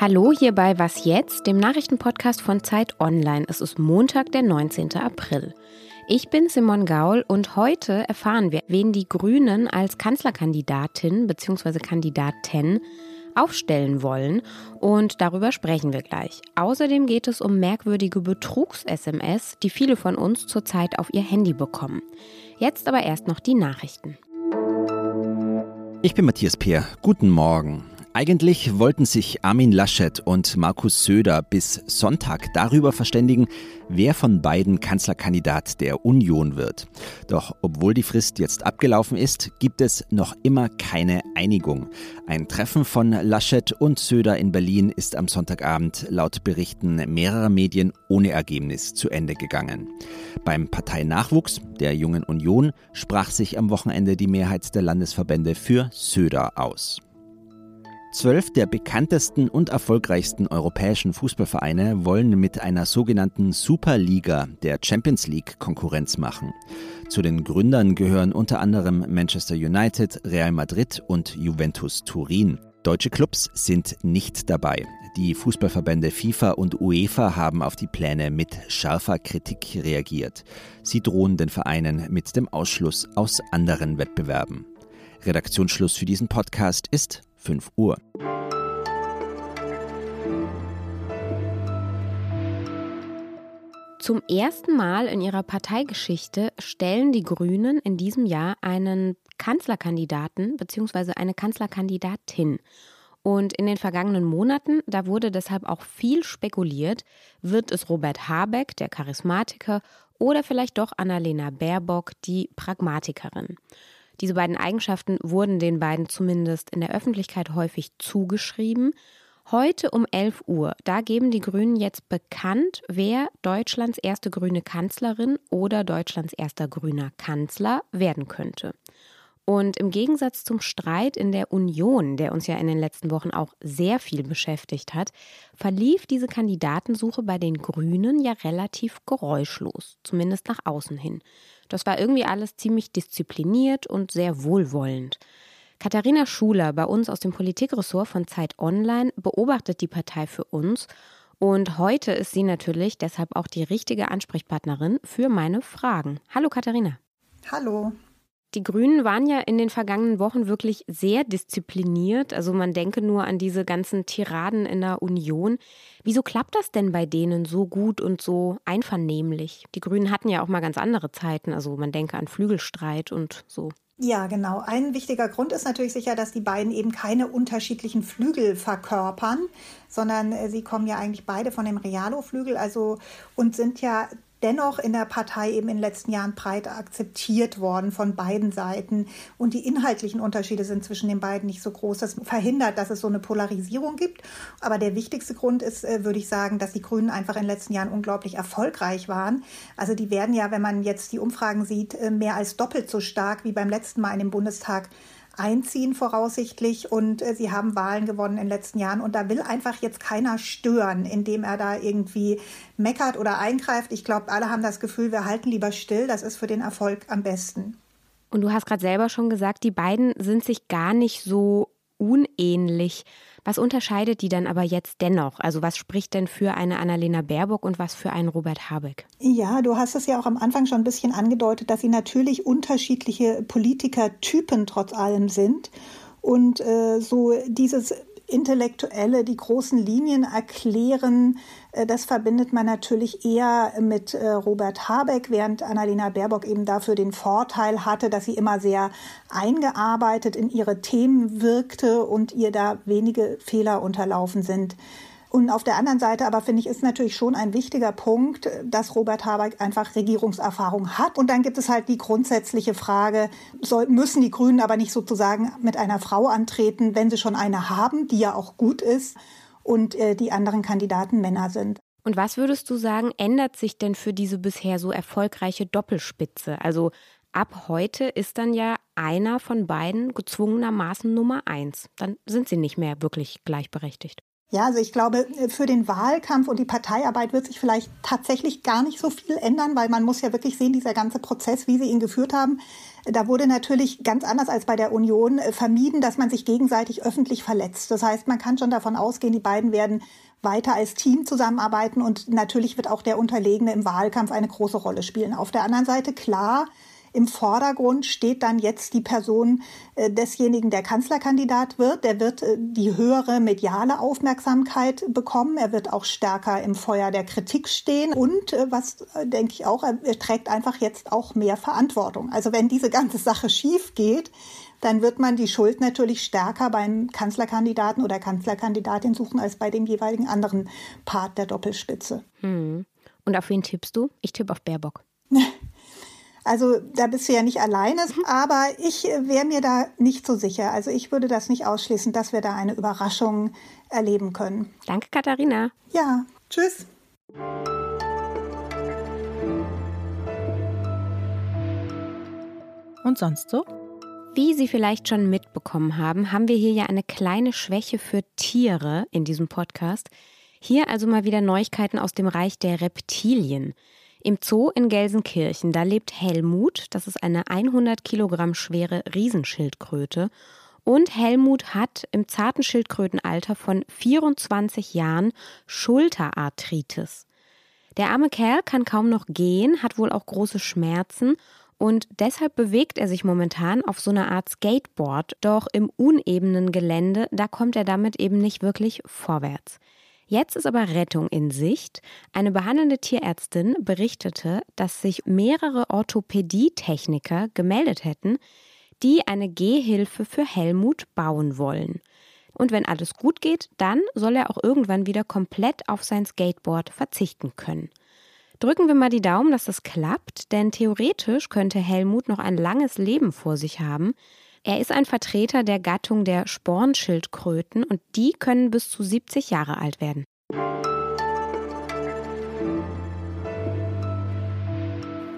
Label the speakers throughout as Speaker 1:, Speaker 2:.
Speaker 1: Hallo hier bei Was jetzt, dem Nachrichtenpodcast von Zeit Online. Es ist Montag, der 19. April. Ich bin Simon Gaul und heute erfahren wir, wen die Grünen als Kanzlerkandidatin bzw. Kandidatin aufstellen wollen und darüber sprechen wir gleich. Außerdem geht es um merkwürdige Betrugs-SMS, die viele von uns zurzeit auf ihr Handy bekommen. Jetzt aber erst noch die Nachrichten.
Speaker 2: Ich bin Matthias Peer. Guten Morgen. Eigentlich wollten sich Armin Laschet und Markus Söder bis Sonntag darüber verständigen, wer von beiden Kanzlerkandidat der Union wird. Doch obwohl die Frist jetzt abgelaufen ist, gibt es noch immer keine Einigung. Ein Treffen von Laschet und Söder in Berlin ist am Sonntagabend laut Berichten mehrerer Medien ohne Ergebnis zu Ende gegangen. Beim Parteinachwuchs der Jungen Union sprach sich am Wochenende die Mehrheit der Landesverbände für Söder aus. Zwölf der bekanntesten und erfolgreichsten europäischen Fußballvereine wollen mit einer sogenannten Superliga der Champions League Konkurrenz machen. Zu den Gründern gehören unter anderem Manchester United, Real Madrid und Juventus Turin. Deutsche Clubs sind nicht dabei. Die Fußballverbände FIFA und UEFA haben auf die Pläne mit scharfer Kritik reagiert. Sie drohen den Vereinen mit dem Ausschluss aus anderen Wettbewerben. Redaktionsschluss für diesen Podcast ist 5 Uhr.
Speaker 1: Zum ersten Mal in ihrer Parteigeschichte stellen die Grünen in diesem Jahr einen Kanzlerkandidaten bzw. eine Kanzlerkandidatin. Und in den vergangenen Monaten, da wurde deshalb auch viel spekuliert, wird es Robert Habeck, der Charismatiker, oder vielleicht doch Annalena Baerbock, die Pragmatikerin. Diese beiden Eigenschaften wurden den beiden zumindest in der Öffentlichkeit häufig zugeschrieben. Heute um 11 Uhr, da geben die Grünen jetzt bekannt, wer Deutschlands erste grüne Kanzlerin oder Deutschlands erster grüner Kanzler werden könnte. Und im Gegensatz zum Streit in der Union, der uns ja in den letzten Wochen auch sehr viel beschäftigt hat, verlief diese Kandidatensuche bei den Grünen ja relativ geräuschlos, zumindest nach außen hin. Das war irgendwie alles ziemlich diszipliniert und sehr wohlwollend. Katharina Schuler bei uns aus dem Politikressort von Zeit Online beobachtet die Partei für uns und heute ist sie natürlich deshalb auch die richtige Ansprechpartnerin für meine Fragen. Hallo Katharina.
Speaker 3: Hallo.
Speaker 1: Die Grünen waren ja in den vergangenen Wochen wirklich sehr diszipliniert. Also man denke nur an diese ganzen Tiraden in der Union. Wieso klappt das denn bei denen so gut und so einvernehmlich? Die Grünen hatten ja auch mal ganz andere Zeiten. Also man denke an Flügelstreit und so.
Speaker 3: Ja, genau. Ein wichtiger Grund ist natürlich sicher, dass die beiden eben keine unterschiedlichen Flügel verkörpern, sondern äh, sie kommen ja eigentlich beide von dem Realo-Flügel, also und sind ja dennoch in der Partei eben in den letzten Jahren breit akzeptiert worden von beiden Seiten. Und die inhaltlichen Unterschiede sind zwischen den beiden nicht so groß. Das verhindert, dass es so eine Polarisierung gibt. Aber der wichtigste Grund ist, äh, würde ich sagen, dass die Grünen einfach in den letzten Jahren unglaublich erfolgreich waren. Also die werden ja, wenn man jetzt die Umfragen sieht, äh, mehr als doppelt so stark wie beim letzten Mal in dem Bundestag einziehen voraussichtlich und äh, sie haben Wahlen gewonnen in den letzten Jahren und da will einfach jetzt keiner stören, indem er da irgendwie meckert oder eingreift. Ich glaube, alle haben das Gefühl, wir halten lieber still, das ist für den Erfolg am besten.
Speaker 1: Und du hast gerade selber schon gesagt, die beiden sind sich gar nicht so unähnlich. Was unterscheidet die dann aber jetzt dennoch? Also was spricht denn für eine Annalena Baerbock und was für einen Robert Habeck?
Speaker 3: Ja, du hast es ja auch am Anfang schon ein bisschen angedeutet, dass sie natürlich unterschiedliche Politikertypen trotz allem sind. Und äh, so dieses Intellektuelle die großen Linien erklären, äh, das verbindet man natürlich eher mit äh, Robert Habeck, während Annalena Baerbock eben dafür den Vorteil hatte, dass sie immer sehr eingearbeitet in ihre Themen wirkte und ihr da wenige Fehler unterlaufen sind. Und auf der anderen Seite aber finde ich, ist natürlich schon ein wichtiger Punkt, dass Robert Habeck einfach Regierungserfahrung hat. Und dann gibt es halt die grundsätzliche Frage, soll, müssen die Grünen aber nicht sozusagen mit einer Frau antreten, wenn sie schon eine haben, die ja auch gut ist und äh, die anderen Kandidaten Männer sind.
Speaker 1: Und was würdest du sagen, ändert sich denn für diese bisher so erfolgreiche Doppelspitze? Also ab heute ist dann ja einer von beiden gezwungenermaßen Nummer eins. Dann sind sie nicht mehr wirklich gleichberechtigt.
Speaker 3: Ja, also ich glaube, für den Wahlkampf und die Parteiarbeit wird sich vielleicht tatsächlich gar nicht so viel ändern, weil man muss ja wirklich sehen, dieser ganze Prozess, wie sie ihn geführt haben, da wurde natürlich ganz anders als bei der Union äh, vermieden, dass man sich gegenseitig öffentlich verletzt. Das heißt, man kann schon davon ausgehen, die beiden werden weiter als Team zusammenarbeiten und natürlich wird auch der Unterlegene im Wahlkampf eine große Rolle spielen. Auf der anderen Seite, klar, im Vordergrund steht dann jetzt die Person äh, desjenigen, der Kanzlerkandidat wird. Der wird äh, die höhere mediale Aufmerksamkeit bekommen. Er wird auch stärker im Feuer der Kritik stehen. Und äh, was denke ich auch, er trägt einfach jetzt auch mehr Verantwortung. Also wenn diese ganze Sache schief geht, dann wird man die Schuld natürlich stärker beim Kanzlerkandidaten oder Kanzlerkandidatin suchen als bei dem jeweiligen anderen Part der Doppelspitze.
Speaker 1: Hm. Und auf wen tippst du? Ich tippe auf Baerbock.
Speaker 3: Also da bist du ja nicht alleine, aber ich wäre mir da nicht so sicher. Also ich würde das nicht ausschließen, dass wir da eine Überraschung erleben können.
Speaker 1: Danke, Katharina.
Speaker 3: Ja, tschüss.
Speaker 4: Und sonst so?
Speaker 1: Wie Sie vielleicht schon mitbekommen haben, haben wir hier ja eine kleine Schwäche für Tiere in diesem Podcast. Hier also mal wieder Neuigkeiten aus dem Reich der Reptilien. Im Zoo in Gelsenkirchen, da lebt Helmut, das ist eine 100 Kilogramm schwere Riesenschildkröte. Und Helmut hat im zarten Schildkrötenalter von 24 Jahren Schulterarthritis. Der arme Kerl kann kaum noch gehen, hat wohl auch große Schmerzen und deshalb bewegt er sich momentan auf so einer Art Skateboard, doch im unebenen Gelände, da kommt er damit eben nicht wirklich vorwärts. Jetzt ist aber Rettung in Sicht. Eine behandelnde Tierärztin berichtete, dass sich mehrere Orthopädietechniker gemeldet hätten, die eine Gehhilfe für Helmut bauen wollen. Und wenn alles gut geht, dann soll er auch irgendwann wieder komplett auf sein Skateboard verzichten können. Drücken wir mal die Daumen, dass das klappt, denn theoretisch könnte Helmut noch ein langes Leben vor sich haben, er ist ein Vertreter der Gattung der Spornschildkröten und die können bis zu 70 Jahre alt werden.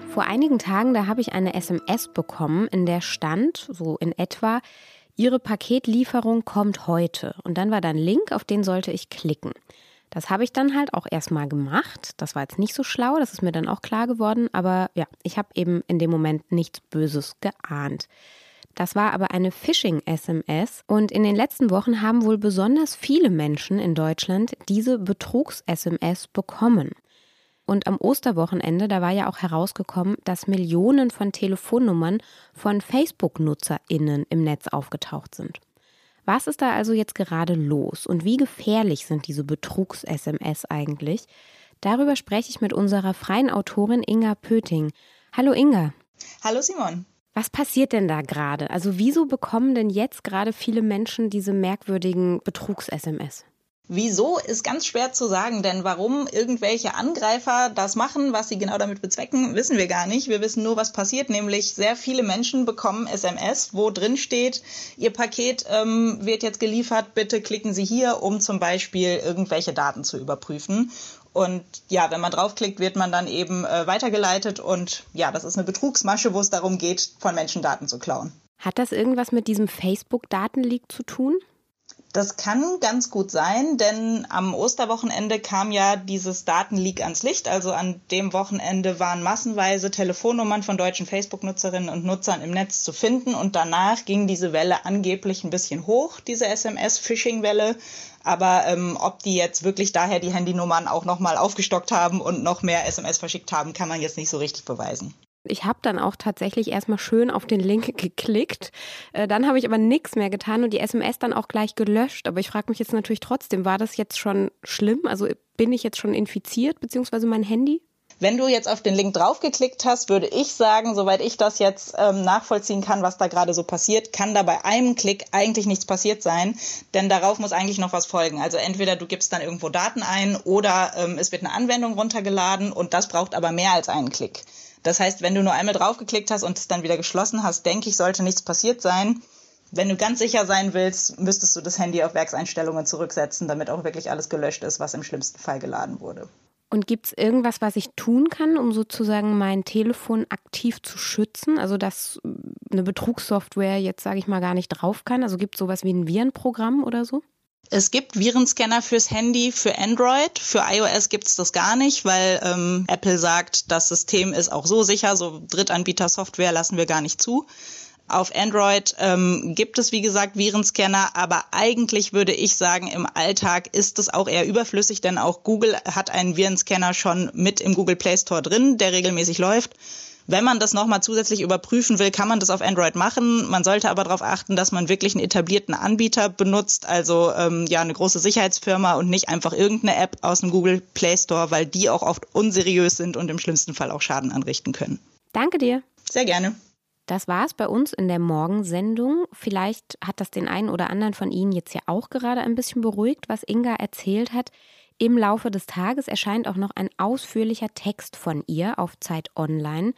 Speaker 1: Vor einigen Tagen, da habe ich eine SMS bekommen, in der stand, so in etwa, Ihre Paketlieferung kommt heute. Und dann war da ein Link, auf den sollte ich klicken. Das habe ich dann halt auch erstmal gemacht. Das war jetzt nicht so schlau, das ist mir dann auch klar geworden. Aber ja, ich habe eben in dem Moment nichts Böses geahnt. Das war aber eine Phishing-SMS und in den letzten Wochen haben wohl besonders viele Menschen in Deutschland diese Betrugs-SMS bekommen. Und am Osterwochenende, da war ja auch herausgekommen, dass Millionen von Telefonnummern von Facebook-NutzerInnen im Netz aufgetaucht sind. Was ist da also jetzt gerade los und wie gefährlich sind diese Betrugs-SMS eigentlich? Darüber spreche ich mit unserer freien Autorin Inga Pöting. Hallo Inga.
Speaker 5: Hallo Simon.
Speaker 1: Was passiert denn da gerade? Also wieso bekommen denn jetzt gerade viele Menschen diese merkwürdigen Betrugs-SMS?
Speaker 5: Wieso ist ganz schwer zu sagen, denn warum irgendwelche Angreifer das machen, was sie genau damit bezwecken, wissen wir gar nicht. Wir wissen nur, was passiert, nämlich sehr viele Menschen bekommen SMS, wo drin steht, ihr Paket ähm, wird jetzt geliefert, bitte klicken Sie hier, um zum Beispiel irgendwelche Daten zu überprüfen. Und ja, wenn man draufklickt, wird man dann eben äh, weitergeleitet und ja, das ist eine Betrugsmasche, wo es darum geht, von Menschen Daten zu klauen.
Speaker 1: Hat das irgendwas mit diesem Facebook-Datenleak zu tun?
Speaker 5: Das kann ganz gut sein, denn am Osterwochenende kam ja dieses Datenleak ans Licht. Also an dem Wochenende waren massenweise Telefonnummern von deutschen Facebook-Nutzerinnen und Nutzern im Netz zu finden und danach ging diese Welle angeblich ein bisschen hoch, diese SMS-Phishing-Welle. Aber ähm, ob die jetzt wirklich daher die Handynummern auch nochmal aufgestockt haben und noch mehr SMS verschickt haben, kann man jetzt nicht so richtig beweisen.
Speaker 1: Ich habe dann auch tatsächlich erstmal schön auf den Link geklickt. Äh, dann habe ich aber nichts mehr getan und die SMS dann auch gleich gelöscht. Aber ich frage mich jetzt natürlich trotzdem, war das jetzt schon schlimm? Also bin ich jetzt schon infiziert, beziehungsweise mein Handy?
Speaker 5: Wenn du jetzt auf den Link draufgeklickt hast, würde ich sagen, soweit ich das jetzt ähm, nachvollziehen kann, was da gerade so passiert, kann da bei einem Klick eigentlich nichts passiert sein, denn darauf muss eigentlich noch was folgen. Also entweder du gibst dann irgendwo Daten ein oder ähm, es wird eine Anwendung runtergeladen und das braucht aber mehr als einen Klick. Das heißt, wenn du nur einmal draufgeklickt hast und es dann wieder geschlossen hast, denke ich, sollte nichts passiert sein. Wenn du ganz sicher sein willst, müsstest du das Handy auf Werkseinstellungen zurücksetzen, damit auch wirklich alles gelöscht ist, was im schlimmsten Fall geladen wurde.
Speaker 1: Und gibt es irgendwas, was ich tun kann, um sozusagen mein Telefon aktiv zu schützen? Also dass eine Betrugssoftware jetzt, sage ich mal, gar nicht drauf kann? Also gibt es sowas wie ein Virenprogramm oder so?
Speaker 5: Es gibt Virenscanner fürs Handy, für Android. Für iOS gibt es das gar nicht, weil ähm, Apple sagt, das System ist auch so sicher, so Drittanbieter-Software lassen wir gar nicht zu. Auf Android ähm, gibt es, wie gesagt, Virenscanner, aber eigentlich würde ich sagen, im Alltag ist es auch eher überflüssig, denn auch Google hat einen Virenscanner schon mit im Google Play Store drin, der regelmäßig läuft. Wenn man das nochmal zusätzlich überprüfen will, kann man das auf Android machen. Man sollte aber darauf achten, dass man wirklich einen etablierten Anbieter benutzt, also ähm, ja eine große Sicherheitsfirma und nicht einfach irgendeine App aus dem Google Play Store, weil die auch oft unseriös sind und im schlimmsten Fall auch Schaden anrichten können.
Speaker 1: Danke dir.
Speaker 5: Sehr gerne.
Speaker 1: Das war es bei uns in der Morgensendung. Vielleicht hat das den einen oder anderen von Ihnen jetzt ja auch gerade ein bisschen beruhigt, was Inga erzählt hat. Im Laufe des Tages erscheint auch noch ein ausführlicher Text von ihr auf Zeit Online.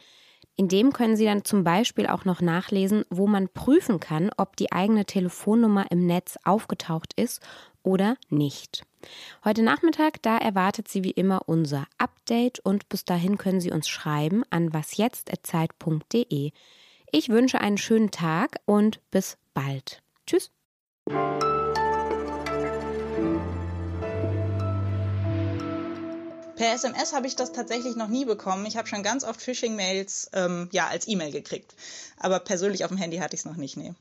Speaker 1: In dem können Sie dann zum Beispiel auch noch nachlesen, wo man prüfen kann, ob die eigene Telefonnummer im Netz aufgetaucht ist oder nicht. Heute Nachmittag, da erwartet Sie wie immer unser Update und bis dahin können Sie uns schreiben an wasjetzt.zeit.de. Ich wünsche einen schönen Tag und bis bald. Tschüss.
Speaker 5: Per SMS habe ich das tatsächlich noch nie bekommen. Ich habe schon ganz oft Phishing-Mails ähm, ja als E-Mail gekriegt, aber persönlich auf dem Handy hatte ich es noch nicht. Nee.